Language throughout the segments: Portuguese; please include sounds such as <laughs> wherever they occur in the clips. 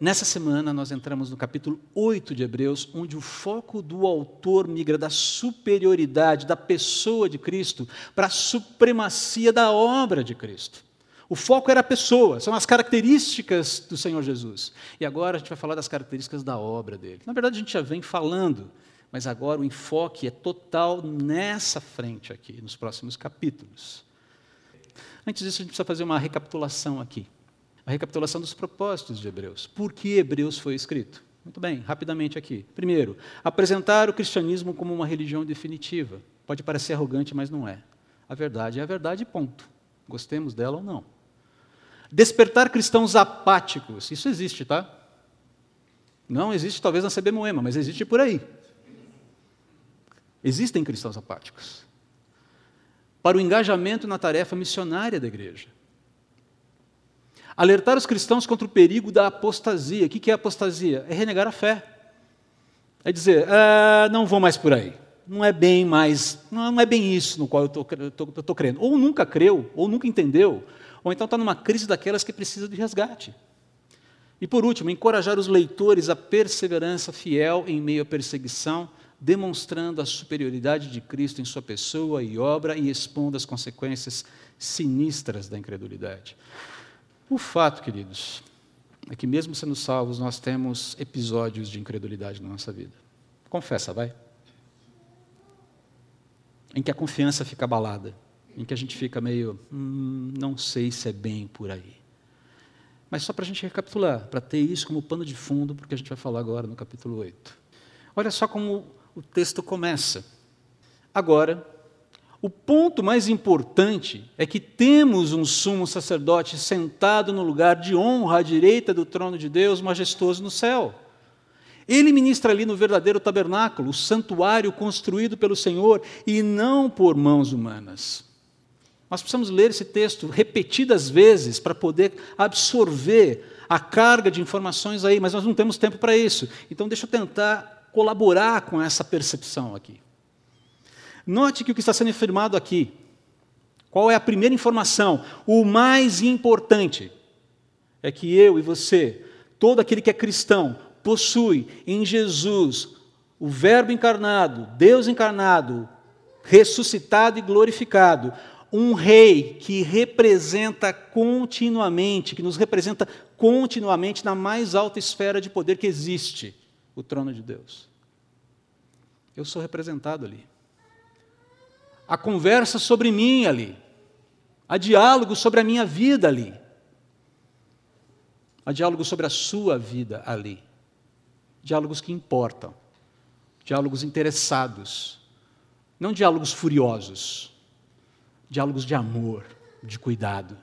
Nessa semana, nós entramos no capítulo 8 de Hebreus, onde o foco do autor migra da superioridade da pessoa de Cristo para a supremacia da obra de Cristo. O foco era a pessoa, são as características do Senhor Jesus. E agora a gente vai falar das características da obra dele. Na verdade, a gente já vem falando, mas agora o enfoque é total nessa frente aqui, nos próximos capítulos. Antes disso, a gente precisa fazer uma recapitulação aqui a recapitulação dos propósitos de Hebreus. Por que Hebreus foi escrito? Muito bem, rapidamente aqui. Primeiro, apresentar o cristianismo como uma religião definitiva. Pode parecer arrogante, mas não é. A verdade é a verdade, ponto. Gostemos dela ou não. Despertar cristãos apáticos. Isso existe, tá? Não existe, talvez, na CB Moema, mas existe por aí. Existem cristãos apáticos. Para o engajamento na tarefa missionária da igreja. Alertar os cristãos contra o perigo da apostasia. O que é apostasia? É renegar a fé. É dizer, ah, não vou mais por aí. Não é bem mais, não é bem isso no qual eu estou crendo. Ou nunca creu, ou nunca entendeu, ou então está numa crise daquelas que precisa de resgate. E por último, encorajar os leitores à perseverança fiel em meio à perseguição, demonstrando a superioridade de Cristo em sua pessoa e obra e expondo as consequências sinistras da incredulidade. O fato, queridos, é que mesmo sendo salvos, nós temos episódios de incredulidade na nossa vida. Confessa, vai. Em que a confiança fica abalada, em que a gente fica meio, hum, não sei se é bem por aí. Mas só para a gente recapitular, para ter isso como pano de fundo, porque a gente vai falar agora no capítulo 8. Olha só como o texto começa. Agora, o ponto mais importante é que temos um sumo sacerdote sentado no lugar de honra à direita do trono de Deus, majestoso no céu. Ele ministra ali no verdadeiro tabernáculo, o santuário construído pelo Senhor e não por mãos humanas. Nós precisamos ler esse texto repetidas vezes para poder absorver a carga de informações aí, mas nós não temos tempo para isso. Então, deixa eu tentar colaborar com essa percepção aqui. Note que o que está sendo afirmado aqui, qual é a primeira informação? O mais importante é que eu e você, todo aquele que é cristão, possui em Jesus o Verbo encarnado, Deus encarnado, ressuscitado e glorificado, um rei que representa continuamente, que nos representa continuamente na mais alta esfera de poder que existe, o trono de Deus. Eu sou representado ali a conversa sobre mim ali, há diálogo sobre a minha vida ali, há diálogo sobre a sua vida ali, diálogos que importam, diálogos interessados, não diálogos furiosos, diálogos de amor, de cuidado.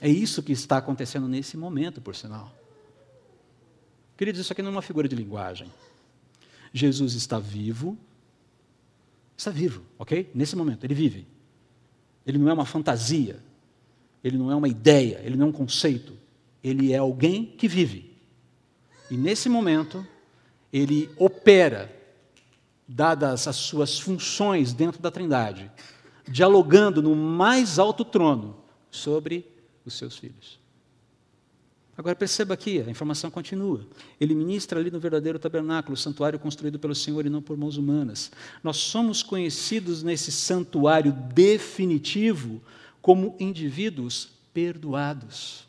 É isso que está acontecendo nesse momento, por sinal. Queridos, isso aqui não é uma figura de linguagem. Jesus está vivo, está vivo, ok? Nesse momento, ele vive. Ele não é uma fantasia, ele não é uma ideia, ele não é um conceito. Ele é alguém que vive. E nesse momento, ele opera, dadas as suas funções dentro da Trindade, dialogando no mais alto trono sobre os seus filhos. Agora perceba aqui, a informação continua. Ele ministra ali no verdadeiro tabernáculo, santuário construído pelo Senhor e não por mãos humanas. Nós somos conhecidos nesse santuário definitivo como indivíduos perdoados,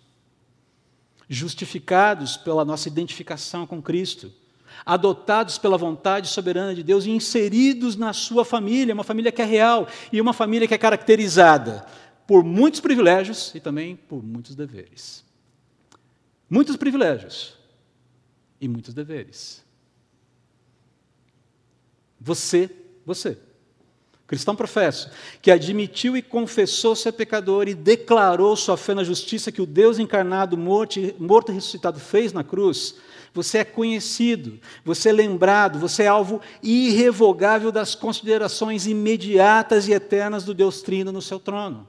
justificados pela nossa identificação com Cristo, adotados pela vontade soberana de Deus e inseridos na sua família, uma família que é real e uma família que é caracterizada por muitos privilégios e também por muitos deveres. Muitos privilégios e muitos deveres. Você, você, cristão professo, que admitiu e confessou ser pecador e declarou sua fé na justiça que o Deus encarnado, morto, morto e ressuscitado fez na cruz, você é conhecido, você é lembrado, você é alvo irrevogável das considerações imediatas e eternas do Deus Trino no seu trono.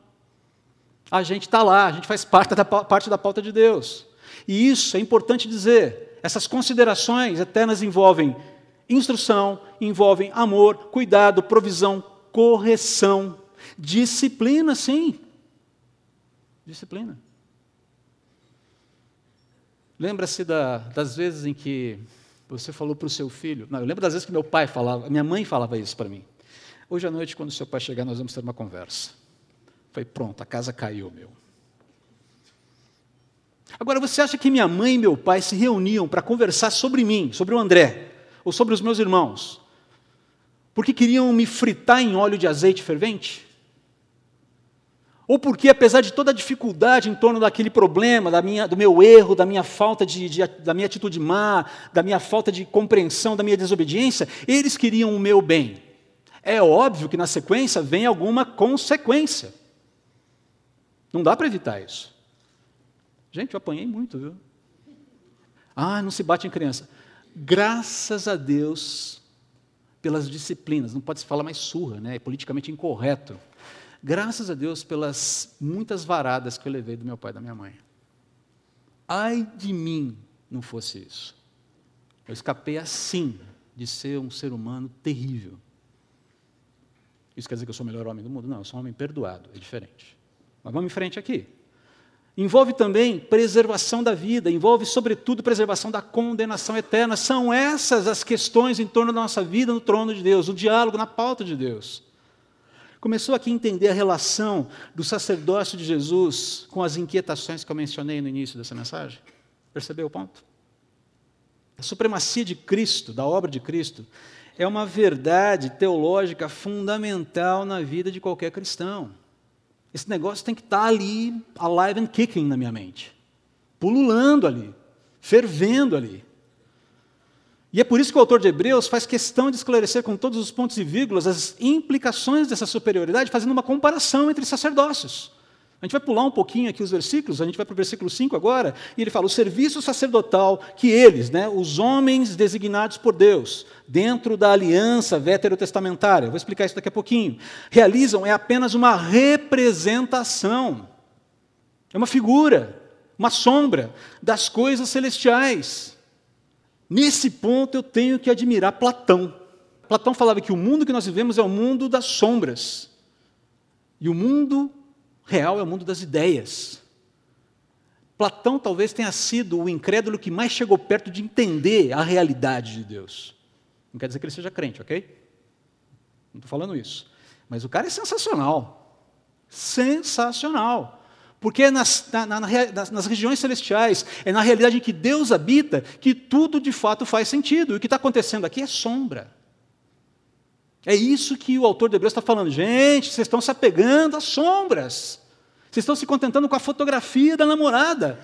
A gente está lá, a gente faz parte da, parte da pauta de Deus. E isso é importante dizer. Essas considerações eternas envolvem instrução, envolvem amor, cuidado, provisão, correção, disciplina, sim. Disciplina. Lembra-se da, das vezes em que você falou para o seu filho. Não, eu lembro das vezes que meu pai falava, minha mãe falava isso para mim. Hoje à noite, quando seu pai chegar, nós vamos ter uma conversa. Falei, pronto, a casa caiu, meu. Agora, você acha que minha mãe e meu pai se reuniam para conversar sobre mim, sobre o André, ou sobre os meus irmãos, porque queriam me fritar em óleo de azeite fervente? Ou porque, apesar de toda a dificuldade em torno daquele problema, da minha, do meu erro, da minha falta de, de, da minha atitude má, da minha falta de compreensão, da minha desobediência, eles queriam o meu bem. É óbvio que na sequência vem alguma consequência. Não dá para evitar isso. Gente, eu apanhei muito, viu? Ah, não se bate em criança. Graças a Deus pelas disciplinas, não pode se falar mais surra, né? é politicamente incorreto. Graças a Deus pelas muitas varadas que eu levei do meu pai e da minha mãe. Ai de mim não fosse isso. Eu escapei assim de ser um ser humano terrível. Isso quer dizer que eu sou o melhor homem do mundo? Não, eu sou um homem perdoado, é diferente. Mas vamos em frente aqui. Envolve também preservação da vida, envolve, sobretudo, preservação da condenação eterna. São essas as questões em torno da nossa vida no trono de Deus, o diálogo na pauta de Deus. Começou aqui a entender a relação do sacerdócio de Jesus com as inquietações que eu mencionei no início dessa mensagem? Percebeu o ponto? A supremacia de Cristo, da obra de Cristo, é uma verdade teológica fundamental na vida de qualquer cristão. Esse negócio tem que estar ali, alive and kicking na minha mente, pululando ali, fervendo ali. E é por isso que o autor de Hebreus faz questão de esclarecer com todos os pontos e vírgulas as implicações dessa superioridade, fazendo uma comparação entre sacerdócios. A gente vai pular um pouquinho aqui os versículos, a gente vai para o versículo 5 agora, e ele fala: o serviço sacerdotal que eles, né, os homens designados por Deus, dentro da aliança veterotestamentária, vou explicar isso daqui a pouquinho, realizam é apenas uma representação, é uma figura, uma sombra das coisas celestiais. Nesse ponto eu tenho que admirar Platão. Platão falava que o mundo que nós vivemos é o mundo das sombras. E o mundo real é o mundo das ideias. Platão talvez tenha sido o incrédulo que mais chegou perto de entender a realidade de Deus. Não quer dizer que ele seja crente, ok? Não estou falando isso. Mas o cara é sensacional. Sensacional. Porque é nas, na, na, nas, regiões celestiais, é na realidade em que Deus habita, que tudo de fato faz sentido. E o que está acontecendo aqui é sombra. É isso que o autor de Hebreus está falando. Gente, vocês estão se apegando às sombras. Vocês estão se contentando com a fotografia da namorada.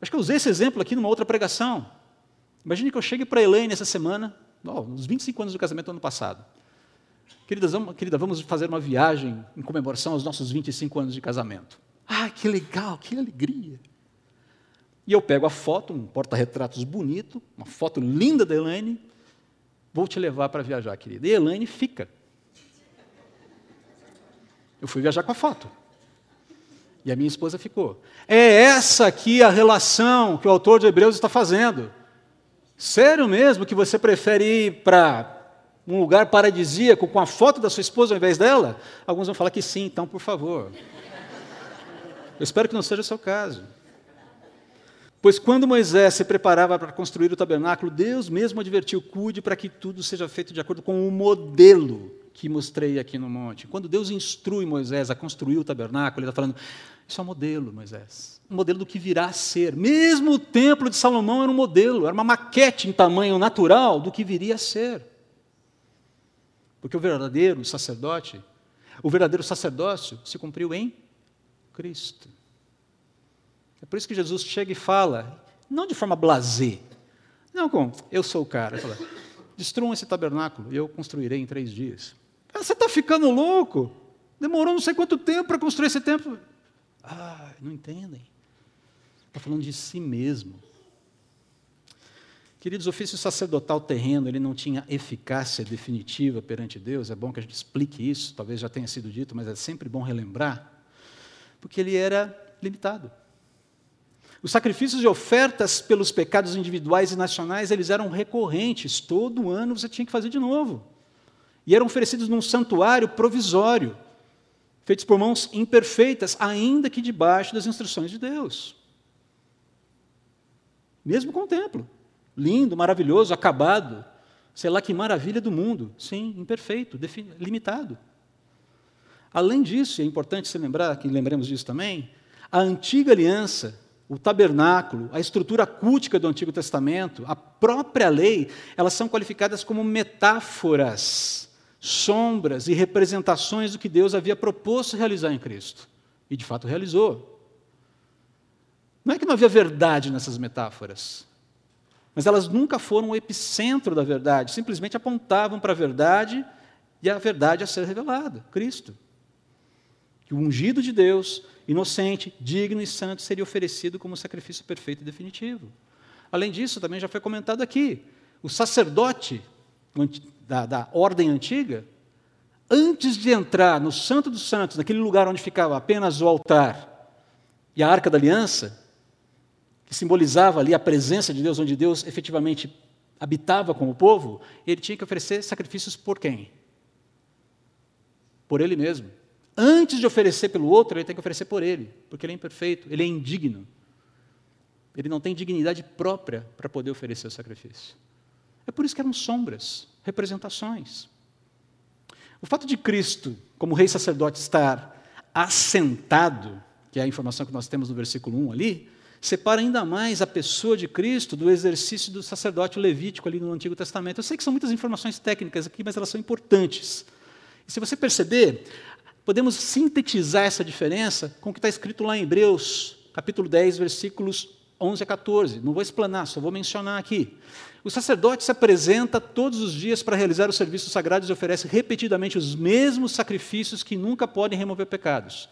Acho que eu usei esse exemplo aqui numa outra pregação. Imagine que eu chegue para a Elaine essa semana, oh, nos 25 anos do casamento do ano passado. Queridas, vamos, querida, vamos fazer uma viagem em comemoração aos nossos 25 anos de casamento. Ah, que legal, que alegria. E eu pego a foto, um porta-retratos bonito, uma foto linda da Elaine, Vou te levar para viajar, querida. E Elaine fica. Eu fui viajar com a foto. E a minha esposa ficou. É essa aqui a relação que o autor de Hebreus está fazendo. Sério mesmo que você prefere ir para um lugar paradisíaco com a foto da sua esposa ao invés dela? Alguns vão falar que sim, então, por favor. Eu espero que não seja o seu caso. Pois quando Moisés se preparava para construir o tabernáculo, Deus mesmo advertiu: cuide para que tudo seja feito de acordo com o modelo que mostrei aqui no monte. Quando Deus instrui Moisés a construir o tabernáculo, ele está falando: isso é um modelo, Moisés. Um modelo do que virá a ser. Mesmo o templo de Salomão era um modelo, era uma maquete em tamanho natural do que viria a ser. Porque o verdadeiro sacerdote, o verdadeiro sacerdócio se cumpriu em Cristo. Por isso que Jesus chega e fala, não de forma blasé, não com eu sou o cara. Fala, Destruam esse tabernáculo e eu construirei em três dias. Ah, você está ficando louco? Demorou não sei quanto tempo para construir esse templo. Ah, não entendem. Está falando de si mesmo. Queridos, o ofício sacerdotal terreno ele não tinha eficácia definitiva perante Deus. É bom que a gente explique isso. Talvez já tenha sido dito, mas é sempre bom relembrar, porque ele era limitado. Os sacrifícios e ofertas pelos pecados individuais e nacionais, eles eram recorrentes, todo ano você tinha que fazer de novo. E eram oferecidos num santuário provisório, feitos por mãos imperfeitas, ainda que debaixo das instruções de Deus. mesmo com o templo. Lindo, maravilhoso, acabado. Sei lá que maravilha do mundo. Sim, imperfeito, limitado. Além disso, é importante se lembrar, que lembremos disso também, a antiga aliança, o tabernáculo, a estrutura cultica do Antigo Testamento, a própria lei, elas são qualificadas como metáforas, sombras e representações do que Deus havia proposto realizar em Cristo. E de fato realizou. Não é que não havia verdade nessas metáforas, mas elas nunca foram o epicentro da verdade, simplesmente apontavam para a verdade e a verdade a ser revelada, Cristo. Que o ungido de Deus, inocente, digno e santo, seria oferecido como sacrifício perfeito e definitivo. Além disso, também já foi comentado aqui, o sacerdote da, da ordem antiga, antes de entrar no Santo dos Santos, naquele lugar onde ficava apenas o altar e a arca da aliança, que simbolizava ali a presença de Deus, onde Deus efetivamente habitava com o povo, ele tinha que oferecer sacrifícios por quem? Por ele mesmo. Antes de oferecer pelo outro, ele tem que oferecer por ele, porque ele é imperfeito, ele é indigno. Ele não tem dignidade própria para poder oferecer o sacrifício. É por isso que eram sombras, representações. O fato de Cristo, como rei sacerdote, estar assentado, que é a informação que nós temos no versículo 1 ali, separa ainda mais a pessoa de Cristo do exercício do sacerdote levítico ali no Antigo Testamento. Eu sei que são muitas informações técnicas aqui, mas elas são importantes. E se você perceber, podemos sintetizar essa diferença com o que está escrito lá em Hebreus, capítulo 10, versículos 11 a 14. Não vou explanar, só vou mencionar aqui. O sacerdote se apresenta todos os dias para realizar os serviços sagrados e oferece repetidamente os mesmos sacrifícios que nunca podem remover pecados.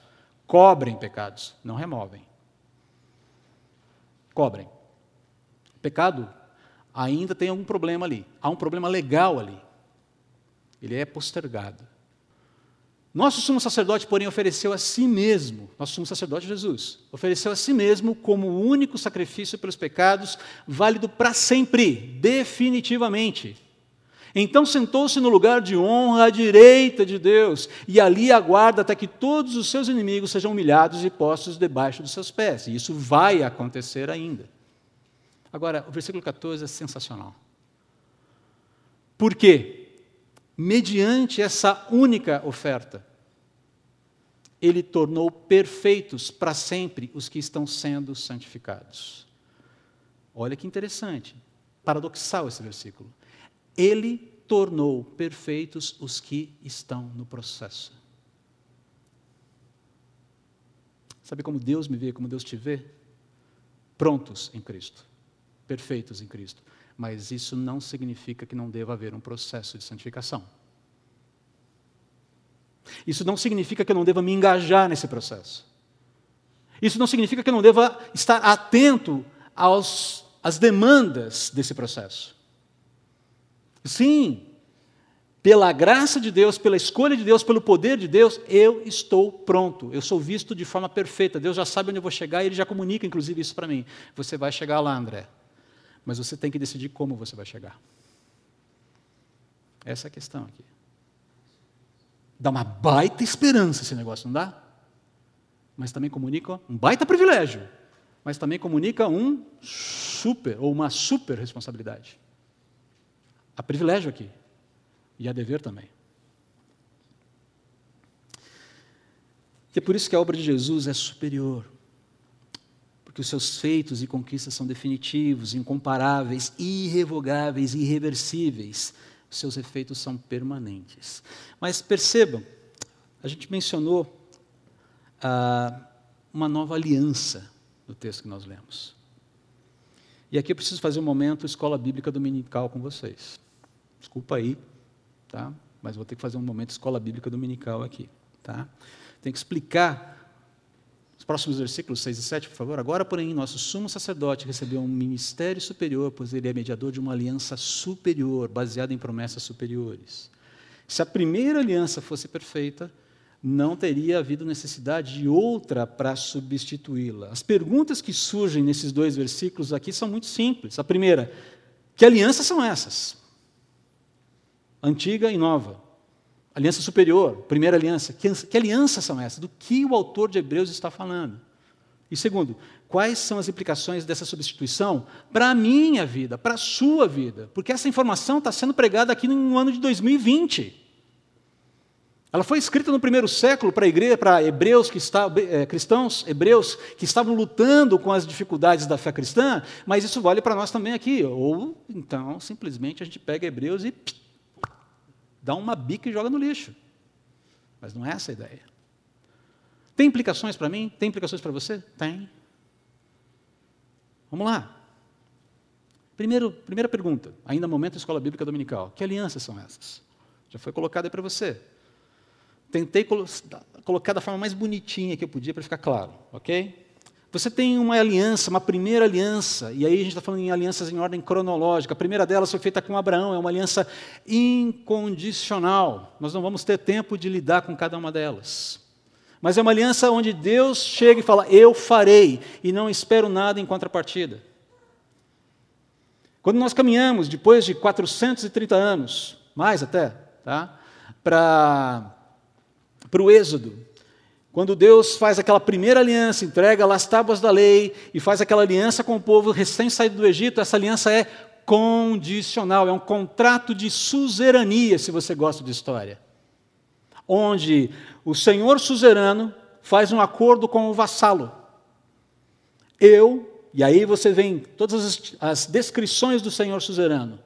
Cobrem pecados, não removem cobrem. Pecado ainda tem algum problema ali. Há um problema legal ali. Ele é postergado. Nosso sumo sacerdote, porém, ofereceu a si mesmo, nosso sumo sacerdote Jesus, ofereceu a si mesmo como o único sacrifício pelos pecados, válido para sempre, definitivamente. Então sentou-se no lugar de honra à direita de Deus, e ali aguarda até que todos os seus inimigos sejam humilhados e postos debaixo dos seus pés. E isso vai acontecer ainda. Agora, o versículo 14 é sensacional. Por quê? Mediante essa única oferta, ele tornou perfeitos para sempre os que estão sendo santificados. Olha que interessante, paradoxal esse versículo. Ele tornou perfeitos os que estão no processo. Sabe como Deus me vê, como Deus te vê? Prontos em Cristo, perfeitos em Cristo. Mas isso não significa que não deva haver um processo de santificação. Isso não significa que eu não deva me engajar nesse processo. Isso não significa que eu não deva estar atento aos, às demandas desse processo. Sim, pela graça de Deus, pela escolha de Deus, pelo poder de Deus, eu estou pronto. Eu sou visto de forma perfeita. Deus já sabe onde eu vou chegar e Ele já comunica, inclusive, isso para mim. Você vai chegar lá, André. Mas você tem que decidir como você vai chegar. Essa é a questão aqui. Dá uma baita esperança esse negócio, não dá? Mas também comunica um baita privilégio. Mas também comunica um super, ou uma super responsabilidade. Há privilégio aqui. E há dever também. E é por isso que a obra de Jesus é superior. Porque os seus feitos e conquistas são definitivos, incomparáveis, irrevogáveis, irreversíveis. Os seus efeitos são permanentes. Mas percebam, a gente mencionou ah, uma nova aliança no texto que nós lemos. E aqui eu preciso fazer um momento escola bíblica dominical com vocês. Desculpa aí, tá? Mas vou ter que fazer um momento escola bíblica dominical aqui, tá? Tem que explicar próximos versículos 6 e 7, por favor. Agora, porém, nosso sumo sacerdote recebeu um ministério superior, pois ele é mediador de uma aliança superior, baseada em promessas superiores. Se a primeira aliança fosse perfeita, não teria havido necessidade de outra para substituí-la. As perguntas que surgem nesses dois versículos aqui são muito simples. A primeira, que alianças são essas? antiga e nova. Aliança superior, primeira aliança. Que, que alianças são essas? Do que o autor de Hebreus está falando? E segundo, quais são as implicações dessa substituição para a minha vida, para a sua vida? Porque essa informação está sendo pregada aqui no ano de 2020. Ela foi escrita no primeiro século para a igreja, para hebreus que estavam, é, cristãos hebreus que estavam lutando com as dificuldades da fé cristã, mas isso vale para nós também aqui. Ou então simplesmente a gente pega hebreus e pss, dá uma bica e joga no lixo. Mas não é essa a ideia. Tem implicações para mim? Tem implicações para você? Tem. Vamos lá. Primeiro, primeira pergunta, ainda momento escola bíblica dominical. Que alianças são essas? Já foi colocada para você. Tentei colo colocar da forma mais bonitinha que eu podia para ficar claro, ok? Você tem uma aliança, uma primeira aliança, e aí a gente está falando em alianças em ordem cronológica. A primeira delas foi feita com Abraão, é uma aliança incondicional. Nós não vamos ter tempo de lidar com cada uma delas. Mas é uma aliança onde Deus chega e fala: Eu farei, e não espero nada em contrapartida. Quando nós caminhamos, depois de 430 anos, mais até, tá, para o Êxodo, quando Deus faz aquela primeira aliança, entrega lá as tábuas da lei e faz aquela aliança com o povo recém-saído do Egito, essa aliança é condicional, é um contrato de suzerania, se você gosta de história. Onde o senhor suzerano faz um acordo com o vassalo. Eu, e aí você vem todas as, as descrições do senhor suzerano.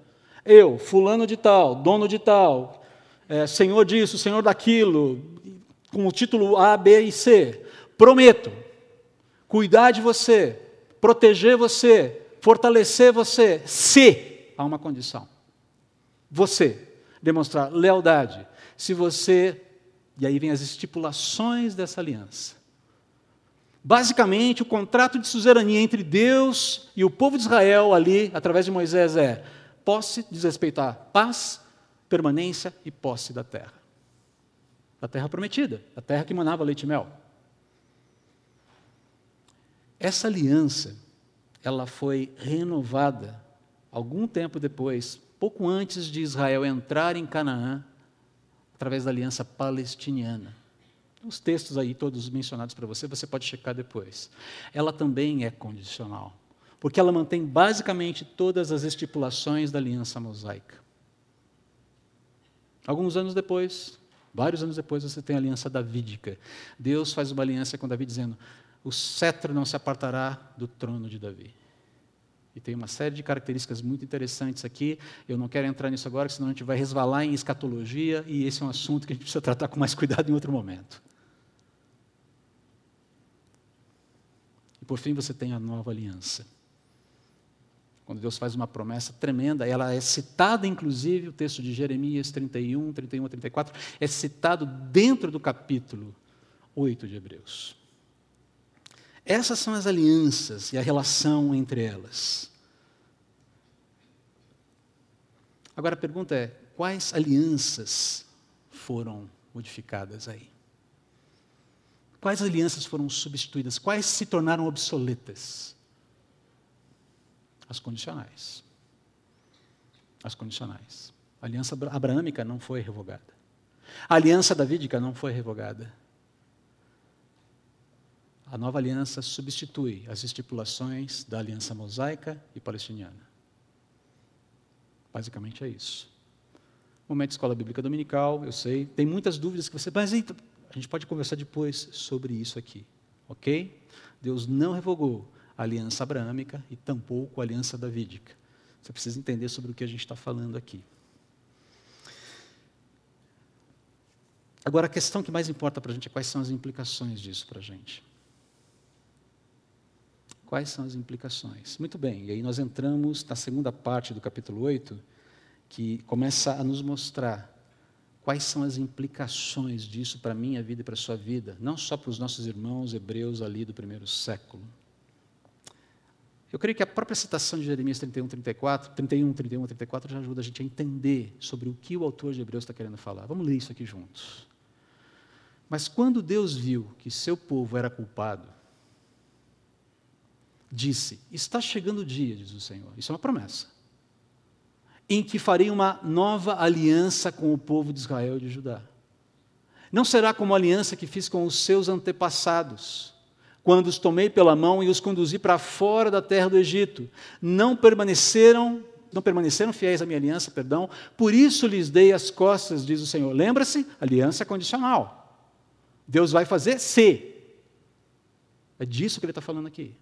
Eu, fulano de tal, dono de tal, é, senhor disso, senhor daquilo, com o título A, B e C. Prometo cuidar de você, proteger você, fortalecer você, se há uma condição. Você demonstrar lealdade. Se você, e aí vem as estipulações dessa aliança. Basicamente, o contrato de suzerania entre Deus e o povo de Israel ali, através de Moisés, é posse, à paz, permanência e posse da terra da terra prometida, a terra que manava leite e mel. Essa aliança, ela foi renovada algum tempo depois, pouco antes de Israel entrar em Canaã, através da aliança palestiniana. Os textos aí, todos mencionados para você, você pode checar depois. Ela também é condicional, porque ela mantém basicamente todas as estipulações da aliança mosaica. Alguns anos depois, Vários anos depois você tem a aliança davídica. Deus faz uma aliança com Davi dizendo: o cetro não se apartará do trono de Davi. E tem uma série de características muito interessantes aqui. Eu não quero entrar nisso agora, senão a gente vai resvalar em escatologia, e esse é um assunto que a gente precisa tratar com mais cuidado em outro momento. E por fim você tem a nova aliança. Quando Deus faz uma promessa tremenda, ela é citada, inclusive, o texto de Jeremias 31, 31 a 34, é citado dentro do capítulo 8 de Hebreus. Essas são as alianças e a relação entre elas. Agora a pergunta é: quais alianças foram modificadas aí? Quais alianças foram substituídas? Quais se tornaram obsoletas? As condicionais. As condicionais. A aliança abraâmica não foi revogada. A aliança davídica não foi revogada. A nova aliança substitui as estipulações da aliança mosaica e palestiniana. Basicamente é isso. Momento de escola bíblica dominical, eu sei, tem muitas dúvidas que você, mas então, a gente pode conversar depois sobre isso aqui, ok? Deus não revogou a aliança abraâmica e tampouco a aliança davídica. Você precisa entender sobre o que a gente está falando aqui. Agora, a questão que mais importa para a gente é quais são as implicações disso para a gente. Quais são as implicações? Muito bem, e aí nós entramos na segunda parte do capítulo 8, que começa a nos mostrar quais são as implicações disso para a minha vida e para a sua vida, não só para os nossos irmãos hebreus ali do primeiro século. Eu creio que a própria citação de Jeremias 31, 34, 31, 31, 34 já ajuda a gente a entender sobre o que o autor de Hebreus está querendo falar. Vamos ler isso aqui juntos. Mas quando Deus viu que seu povo era culpado, disse: Está chegando o dia, diz o Senhor. Isso é uma promessa. Em que farei uma nova aliança com o povo de Israel e de Judá. Não será como a aliança que fiz com os seus antepassados quando os tomei pela mão e os conduzi para fora da terra do Egito. Não permaneceram, não permaneceram fiéis à minha aliança, perdão, por isso lhes dei as costas, diz o Senhor. Lembra-se, aliança condicional. Deus vai fazer se. É disso que ele está falando aqui.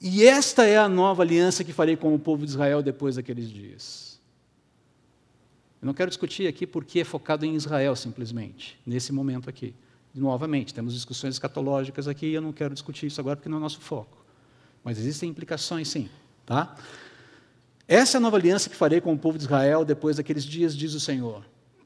E esta é a nova aliança que farei com o povo de Israel depois daqueles dias. Eu não quero discutir aqui porque é focado em Israel simplesmente, nesse momento aqui. Novamente, temos discussões escatológicas aqui e eu não quero discutir isso agora porque não é nosso foco. Mas existem implicações sim, tá? Essa é a nova aliança que farei com o povo de Israel depois daqueles dias, diz o Senhor.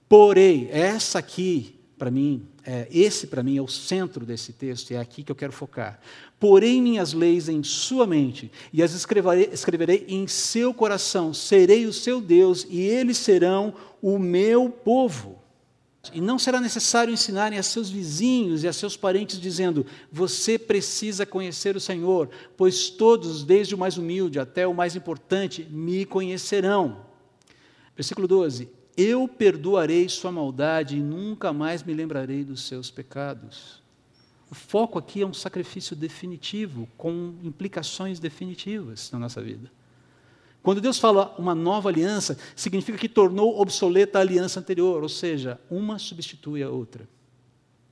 Porém, essa aqui, para mim, é, esse para mim é o centro desse texto, e é aqui que eu quero focar. Porém, minhas leis em sua mente, e as escreverei, escreverei em seu coração, serei o seu Deus, e eles serão o meu povo. E não será necessário ensinarem a seus vizinhos e a seus parentes, dizendo: Você precisa conhecer o Senhor, pois todos, desde o mais humilde até o mais importante, me conhecerão. Versículo 12: Eu perdoarei sua maldade e nunca mais me lembrarei dos seus pecados. O foco aqui é um sacrifício definitivo, com implicações definitivas na nossa vida. Quando Deus fala uma nova aliança, significa que tornou obsoleta a aliança anterior, ou seja, uma substitui a outra.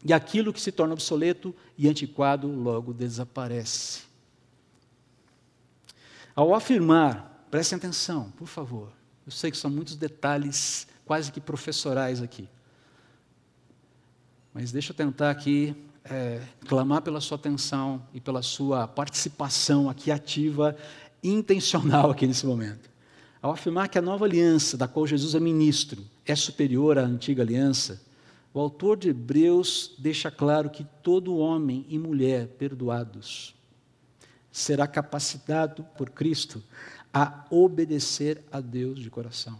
E aquilo que se torna obsoleto e antiquado logo desaparece. Ao afirmar, prestem atenção, por favor, eu sei que são muitos detalhes quase que professorais aqui. Mas deixa eu tentar aqui é, clamar pela sua atenção e pela sua participação aqui ativa intencional <laughs> aqui nesse momento. Ao afirmar que a nova aliança, da qual Jesus é ministro, é superior à antiga aliança, o autor de Hebreus deixa claro que todo homem e mulher perdoados será capacitado por Cristo a obedecer a Deus de coração.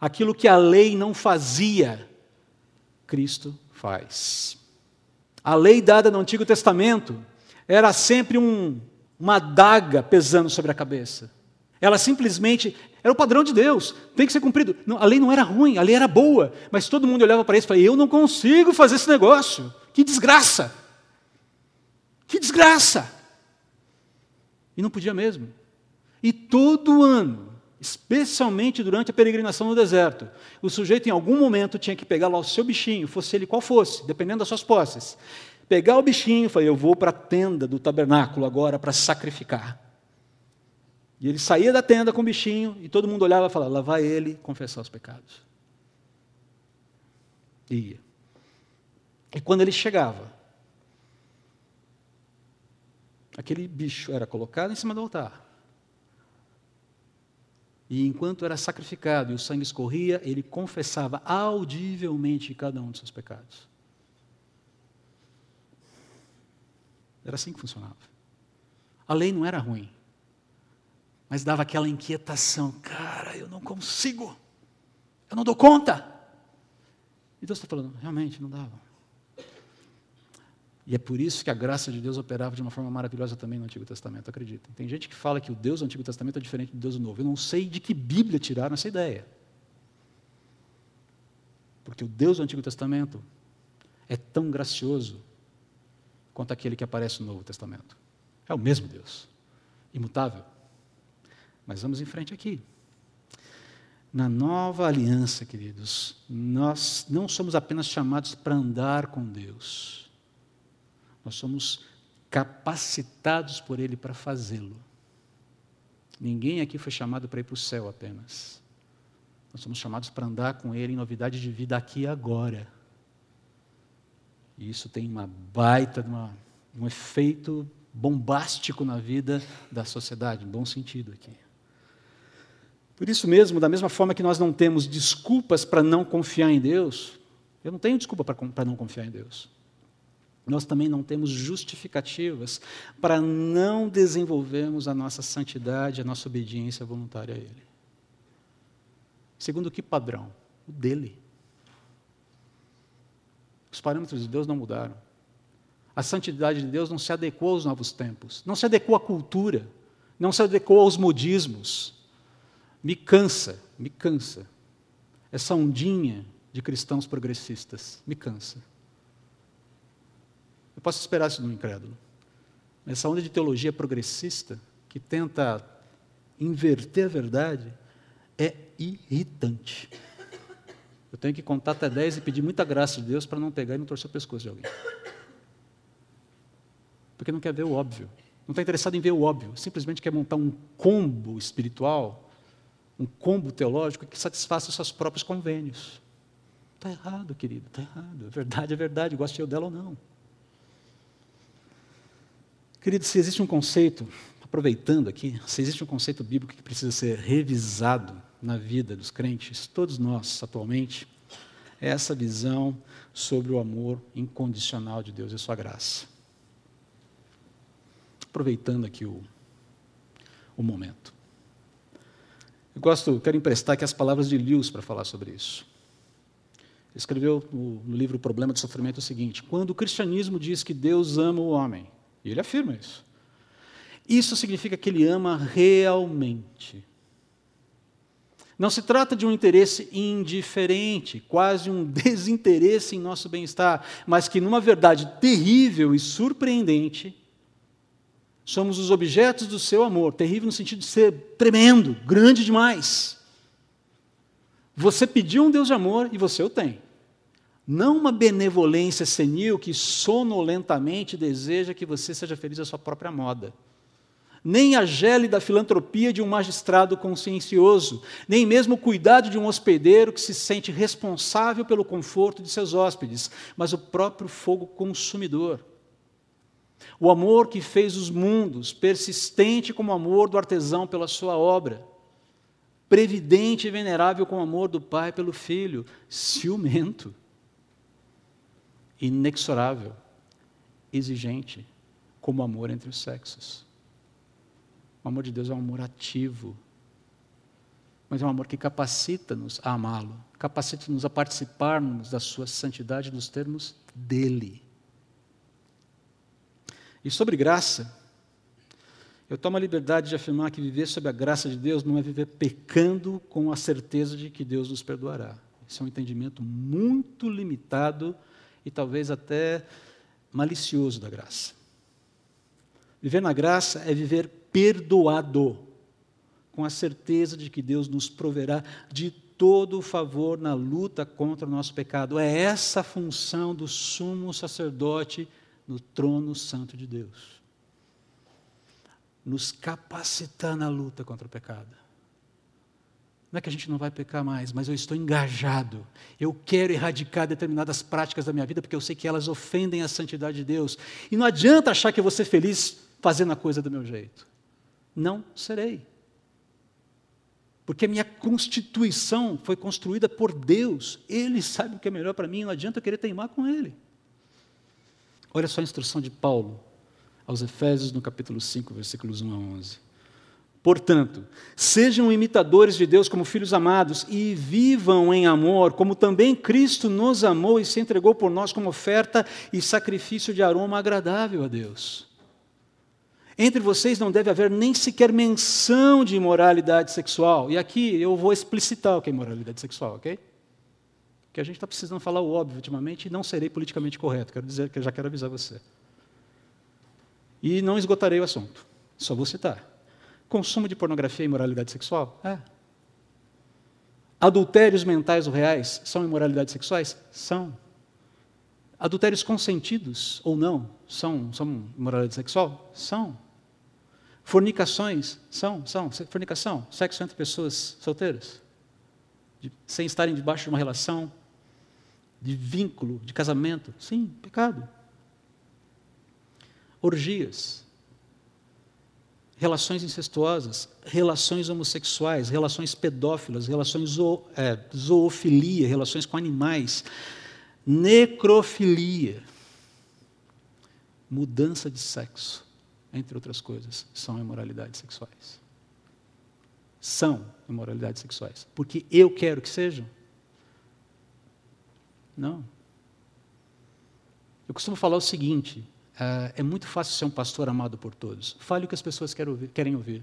Aquilo que a lei não fazia, Cristo faz. A lei dada no Antigo Testamento era sempre um uma adaga pesando sobre a cabeça. Ela simplesmente era o padrão de Deus, tem que ser cumprido. Não, a lei não era ruim, a lei era boa, mas todo mundo olhava para isso e falava: Eu não consigo fazer esse negócio, que desgraça! Que desgraça! E não podia mesmo. E todo ano, especialmente durante a peregrinação no deserto, o sujeito em algum momento tinha que pegar lá o seu bichinho, fosse ele qual fosse, dependendo das suas posses, pegar o bichinho, falei, eu vou para a tenda do tabernáculo agora para sacrificar. E ele saía da tenda com o bichinho e todo mundo olhava e falava, lá vai ele confessar os pecados. E ia. E quando ele chegava, aquele bicho era colocado em cima do altar. E enquanto era sacrificado e o sangue escorria, ele confessava audivelmente cada um dos seus pecados. Era assim que funcionava. A lei não era ruim, mas dava aquela inquietação: cara, eu não consigo, eu não dou conta. E Deus está falando: realmente, não dava. E é por isso que a graça de Deus operava de uma forma maravilhosa também no Antigo Testamento, acredita. Tem gente que fala que o Deus do Antigo Testamento é diferente do Deus do Novo. Eu não sei de que Bíblia tiraram essa ideia. Porque o Deus do Antigo Testamento é tão gracioso quanto aquele que aparece no Novo Testamento. É o mesmo Deus, imutável. Mas vamos em frente aqui. Na nova aliança, queridos, nós não somos apenas chamados para andar com Deus, nós somos capacitados por Ele para fazê-lo. Ninguém aqui foi chamado para ir para o céu apenas. Nós somos chamados para andar com Ele em novidade de vida aqui e agora. E isso tem uma baita, uma, um efeito bombástico na vida da sociedade, em bom sentido aqui. Por isso mesmo, da mesma forma que nós não temos desculpas para não confiar em Deus, eu não tenho desculpa para não confiar em Deus. Nós também não temos justificativas para não desenvolvermos a nossa santidade, a nossa obediência voluntária a Ele. Segundo que padrão? O dele. Os parâmetros de Deus não mudaram. A santidade de Deus não se adequou aos novos tempos, não se adequou à cultura, não se adequou aos modismos. Me cansa, me cansa. Essa ondinha de cristãos progressistas me cansa. Eu posso esperar isso do incrédulo. essa onda de teologia progressista, que tenta inverter a verdade, é irritante. Eu tenho que contar até 10 e pedir muita graça de Deus para não pegar e não torcer o pescoço de alguém. Porque não quer ver o óbvio. Não está interessado em ver o óbvio. Simplesmente quer montar um combo espiritual, um combo teológico que satisfaça os seus próprios convênios. Está errado, querido, está errado. A verdade é verdade, goste eu dela ou não. Querido, se existe um conceito, aproveitando aqui, se existe um conceito bíblico que precisa ser revisado na vida dos crentes, todos nós atualmente, é essa visão sobre o amor incondicional de Deus e sua graça. Aproveitando aqui o, o momento. Eu gosto, quero emprestar aqui as palavras de Lewis para falar sobre isso. Ele escreveu no, no livro O Problema do Sofrimento o seguinte: quando o cristianismo diz que Deus ama o homem, e ele afirma isso, isso significa que ele ama realmente. Não se trata de um interesse indiferente, quase um <laughs> desinteresse em nosso bem-estar, mas que, numa verdade terrível e surpreendente, somos os objetos do seu amor. Terrível no sentido de ser tremendo, grande demais. Você pediu um Deus de amor e você o tem. Não uma benevolência senil que sonolentamente deseja que você seja feliz à sua própria moda nem a gélida filantropia de um magistrado consciencioso, nem mesmo o cuidado de um hospedeiro que se sente responsável pelo conforto de seus hóspedes, mas o próprio fogo consumidor. O amor que fez os mundos, persistente como o amor do artesão pela sua obra, previdente e venerável como o amor do pai pelo filho, ciumento, inexorável, exigente como o amor entre os sexos. O amor de Deus é um amor ativo, mas é um amor que capacita-nos a amá-lo, capacita-nos a participarmos da sua santidade nos termos dele. E sobre graça, eu tomo a liberdade de afirmar que viver sob a graça de Deus não é viver pecando com a certeza de que Deus nos perdoará. Esse é um entendimento muito limitado e talvez até malicioso da graça. Viver na graça é viver perdoado, com a certeza de que Deus nos proverá de todo o favor na luta contra o nosso pecado. É essa a função do sumo sacerdote no trono santo de Deus. Nos capacitar na luta contra o pecado. Não é que a gente não vai pecar mais, mas eu estou engajado. Eu quero erradicar determinadas práticas da minha vida porque eu sei que elas ofendem a santidade de Deus. E não adianta achar que eu vou ser feliz fazendo a coisa do meu jeito não serei. Porque a minha constituição foi construída por Deus. Ele sabe o que é melhor para mim, não adianta eu querer teimar com Ele. Olha só a instrução de Paulo aos Efésios, no capítulo 5, versículos 1 a 11. Portanto, sejam imitadores de Deus como filhos amados e vivam em amor, como também Cristo nos amou e se entregou por nós como oferta e sacrifício de aroma agradável a Deus. Entre vocês não deve haver nem sequer menção de imoralidade sexual. E aqui eu vou explicitar o que é imoralidade sexual, ok? Porque a gente está precisando falar o óbvio ultimamente e não serei politicamente correto. Quero dizer que já quero avisar você. E não esgotarei o assunto. Só vou citar. Consumo de pornografia e imoralidade sexual? É. Adultérios mentais ou reais são imoralidades sexuais? São. Adultérios consentidos ou não são, são imoralidade sexual? São. Fornicações são, são, fornicação, sexo entre pessoas solteiras, de, sem estarem debaixo de uma relação, de vínculo, de casamento, sim, pecado. Orgias, relações incestuosas, relações homossexuais, relações pedófilas, relações é, zoofilia, relações com animais, necrofilia, mudança de sexo entre outras coisas, são imoralidades sexuais. São imoralidades sexuais. Porque eu quero que sejam? Não. Eu costumo falar o seguinte: uh, é muito fácil ser um pastor amado por todos. Fale o que as pessoas querem ouvir. Querem ouvir.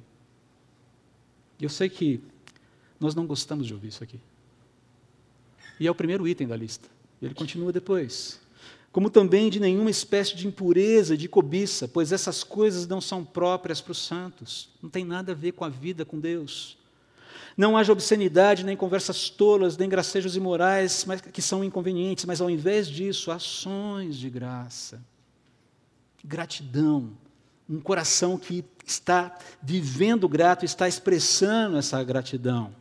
Eu sei que nós não gostamos de ouvir isso aqui. E é o primeiro item da lista. Ele continua depois. Como também de nenhuma espécie de impureza, de cobiça, pois essas coisas não são próprias para os santos, não tem nada a ver com a vida com Deus. Não haja obscenidade, nem conversas tolas, nem gracejos imorais, mas, que são inconvenientes, mas ao invés disso, ações de graça. Gratidão. Um coração que está vivendo grato, está expressando essa gratidão.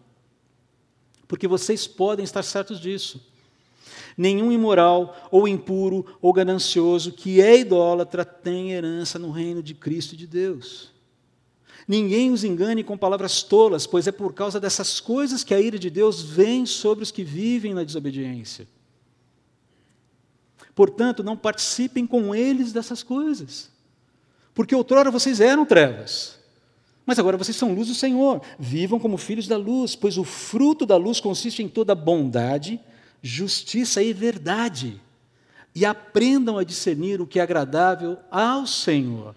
Porque vocês podem estar certos disso Nenhum imoral, ou impuro, ou ganancioso, que é idólatra, tem herança no reino de Cristo e de Deus. Ninguém os engane com palavras tolas, pois é por causa dessas coisas que a ira de Deus vem sobre os que vivem na desobediência. Portanto, não participem com eles dessas coisas. Porque outrora vocês eram trevas, mas agora vocês são luz do Senhor. Vivam como filhos da luz, pois o fruto da luz consiste em toda bondade, justiça e verdade, e aprendam a discernir o que é agradável ao Senhor.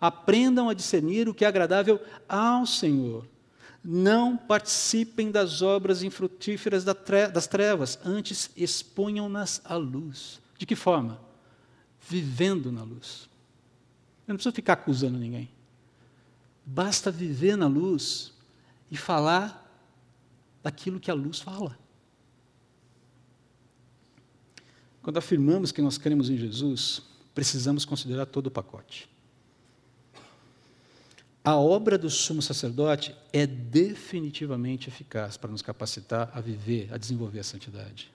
Aprendam a discernir o que é agradável ao Senhor. Não participem das obras infrutíferas das trevas, antes exponham-nas à luz. De que forma? Vivendo na luz. Eu não preciso ficar acusando ninguém. Basta viver na luz e falar daquilo que a luz fala. Quando afirmamos que nós cremos em Jesus, precisamos considerar todo o pacote. A obra do sumo sacerdote é definitivamente eficaz para nos capacitar a viver, a desenvolver a santidade.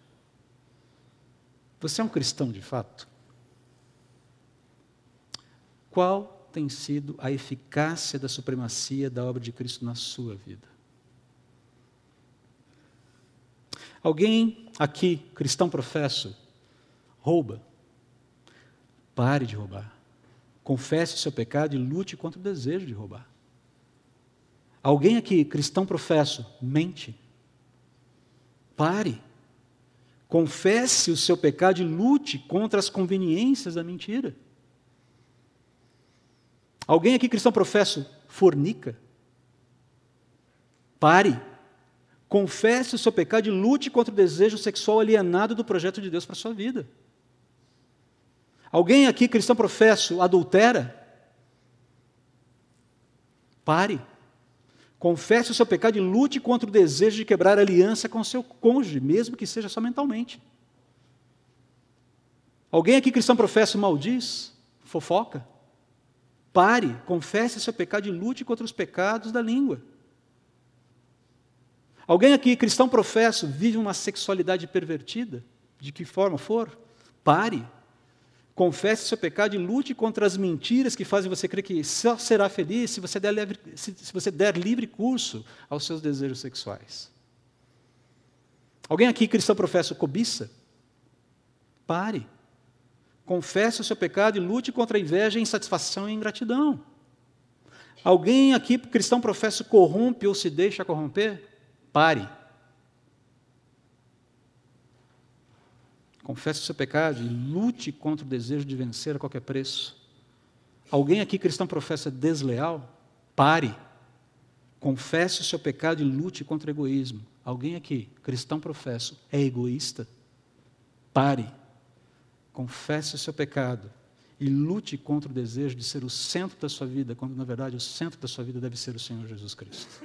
Você é um cristão de fato? Qual tem sido a eficácia da supremacia da obra de Cristo na sua vida? Alguém aqui, cristão professo, rouba. Pare de roubar. Confesse o seu pecado e lute contra o desejo de roubar. Alguém aqui, cristão professo, mente. Pare. Confesse o seu pecado e lute contra as conveniências da mentira. Alguém aqui, cristão professo, fornica. Pare. Confesse o seu pecado e lute contra o desejo sexual alienado do projeto de Deus para a sua vida. Alguém aqui, cristão professo, adultera? Pare. Confesse o seu pecado e lute contra o desejo de quebrar aliança com o seu cônjuge, mesmo que seja só mentalmente. Alguém aqui, cristão professo, maldiz? Fofoca? Pare, confesse o seu pecado e lute contra os pecados da língua. Alguém aqui, cristão professo, vive uma sexualidade pervertida? De que forma for? Pare, Confesse seu pecado e lute contra as mentiras que fazem você crer que só será feliz se você der livre, se, se você der livre curso aos seus desejos sexuais. Alguém aqui, cristão professa cobiça? Pare. Confesse o seu pecado e lute contra a inveja, insatisfação e ingratidão. Alguém aqui, cristão professa corrompe ou se deixa corromper? Pare. Confesse o seu pecado e lute contra o desejo de vencer a qualquer preço. Alguém aqui cristão professa desleal? Pare. Confesse o seu pecado e lute contra o egoísmo. Alguém aqui, cristão professo, é egoísta? Pare. Confesse o seu pecado e lute contra o desejo de ser o centro da sua vida, quando na verdade o centro da sua vida deve ser o Senhor Jesus Cristo.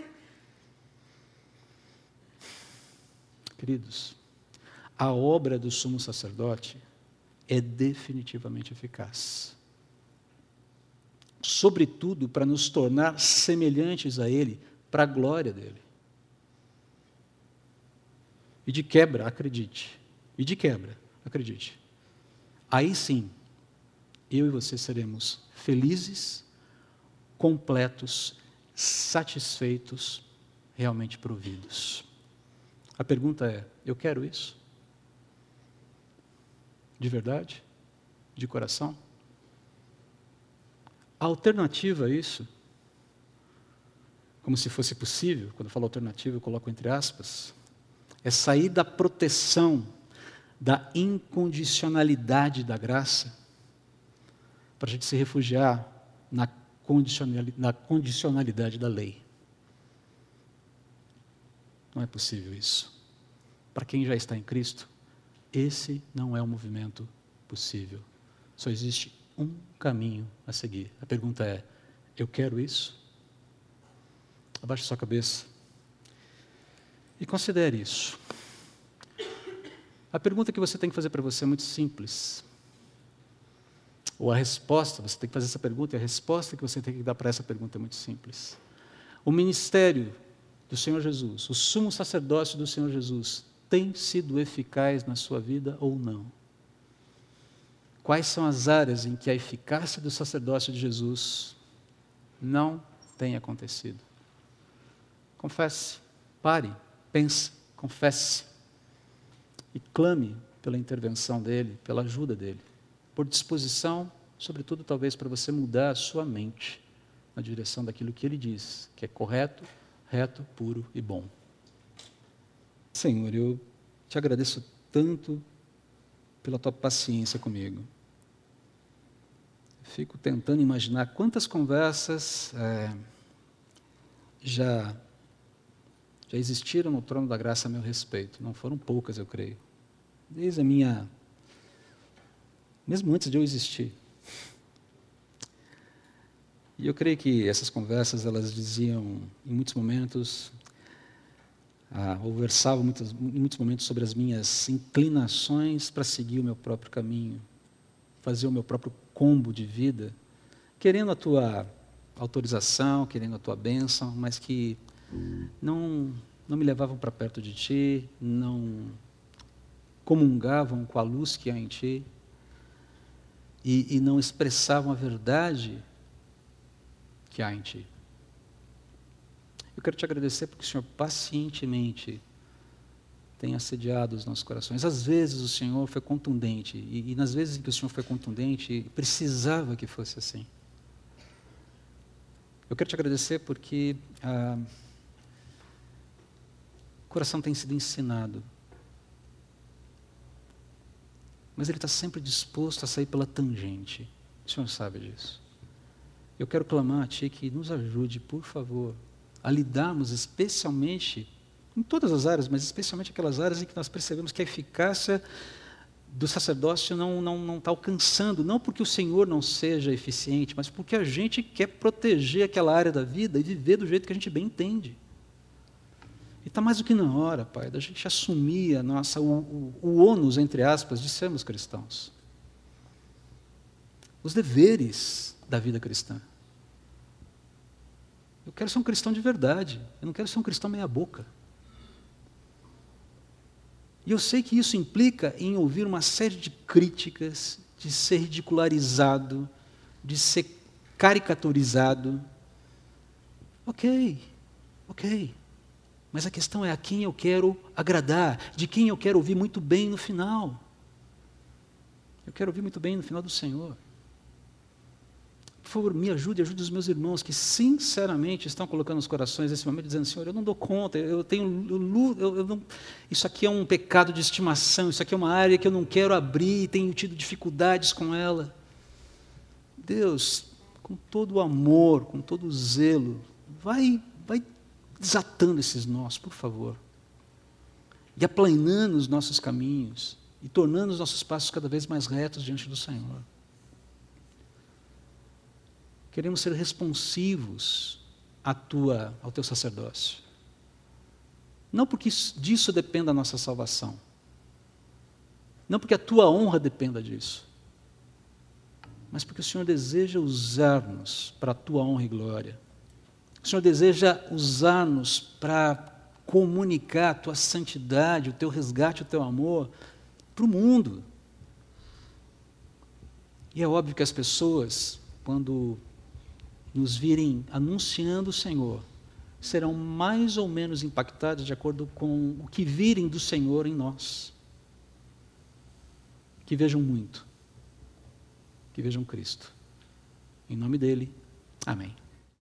Queridos, a obra do sumo sacerdote é definitivamente eficaz. Sobretudo para nos tornar semelhantes a Ele, para a glória dele. E de quebra, acredite. E de quebra, acredite. Aí sim, eu e você seremos felizes, completos, satisfeitos, realmente providos. A pergunta é: eu quero isso? De verdade? De coração? A alternativa a isso, como se fosse possível, quando eu falo alternativa eu coloco entre aspas, é sair da proteção, da incondicionalidade da graça, para a gente se refugiar na condicionalidade, na condicionalidade da lei. Não é possível isso. Para quem já está em Cristo, esse não é o movimento possível. Só existe um caminho a seguir. A pergunta é: eu quero isso? Abaixe sua cabeça e considere isso. A pergunta que você tem que fazer para você é muito simples. Ou a resposta, você tem que fazer essa pergunta, e a resposta que você tem que dar para essa pergunta é muito simples. O ministério do Senhor Jesus, o sumo sacerdócio do Senhor Jesus, tem sido eficaz na sua vida ou não? Quais são as áreas em que a eficácia do sacerdócio de Jesus não tem acontecido? Confesse, pare, pense, confesse e clame pela intervenção dele, pela ajuda dele por disposição, sobretudo talvez para você mudar a sua mente na direção daquilo que ele diz, que é correto, reto, puro e bom. Senhor, eu te agradeço tanto pela tua paciência comigo. Fico tentando imaginar quantas conversas é, já já existiram no trono da graça a meu respeito. Não foram poucas, eu creio. Desde a minha mesmo antes de eu existir. E eu creio que essas conversas elas diziam, em muitos momentos, ah, muitos, em muitos momentos sobre as minhas inclinações para seguir o meu próprio caminho, fazer o meu próprio combo de vida, querendo a tua autorização, querendo a tua bênção, mas que não, não me levavam para perto de ti, não comungavam com a luz que há em ti e, e não expressavam a verdade que há em ti. Eu quero te agradecer porque o Senhor pacientemente tem assediado os nossos corações. Às vezes o Senhor foi contundente, e, e nas vezes em que o Senhor foi contundente, precisava que fosse assim. Eu quero te agradecer porque ah, o coração tem sido ensinado mas ele está sempre disposto a sair pela tangente. O Senhor sabe disso. Eu quero clamar a Ti que nos ajude, por favor, a lidarmos especialmente, em todas as áreas, mas especialmente aquelas áreas em que nós percebemos que a eficácia do sacerdócio não está não, não tá alcançando, não porque o Senhor não seja eficiente, mas porque a gente quer proteger aquela área da vida e viver do jeito que a gente bem entende. E está mais do que na hora, Pai, da gente assumir a nossa, o, o, o ônus, entre aspas, de sermos cristãos. Os deveres da vida cristã. Eu quero ser um cristão de verdade. Eu não quero ser um cristão meia-boca. E eu sei que isso implica em ouvir uma série de críticas, de ser ridicularizado, de ser caricaturizado. Ok, ok. Mas a questão é a quem eu quero agradar, de quem eu quero ouvir muito bem no final. Eu quero ouvir muito bem no final do Senhor. Por favor, me ajude, ajude os meus irmãos que sinceramente estão colocando os corações nesse momento, dizendo: Senhor, eu não dou conta, eu tenho. Eu, eu não, isso aqui é um pecado de estimação, isso aqui é uma área que eu não quero abrir, tenho tido dificuldades com ela. Deus, com todo o amor, com todo o zelo, vai, vai desatando esses nós, por favor. E aplanando os nossos caminhos e tornando os nossos passos cada vez mais retos diante do Senhor. Queremos ser responsivos à tua, ao teu sacerdócio. Não porque disso dependa a nossa salvação. Não porque a tua honra dependa disso. Mas porque o Senhor deseja usar-nos para a tua honra e glória o Senhor deseja usar-nos para comunicar a tua santidade, o teu resgate, o teu amor para o mundo. E é óbvio que as pessoas, quando nos virem anunciando o Senhor, serão mais ou menos impactadas de acordo com o que virem do Senhor em nós. Que vejam muito, que vejam Cristo. Em nome dele, amém.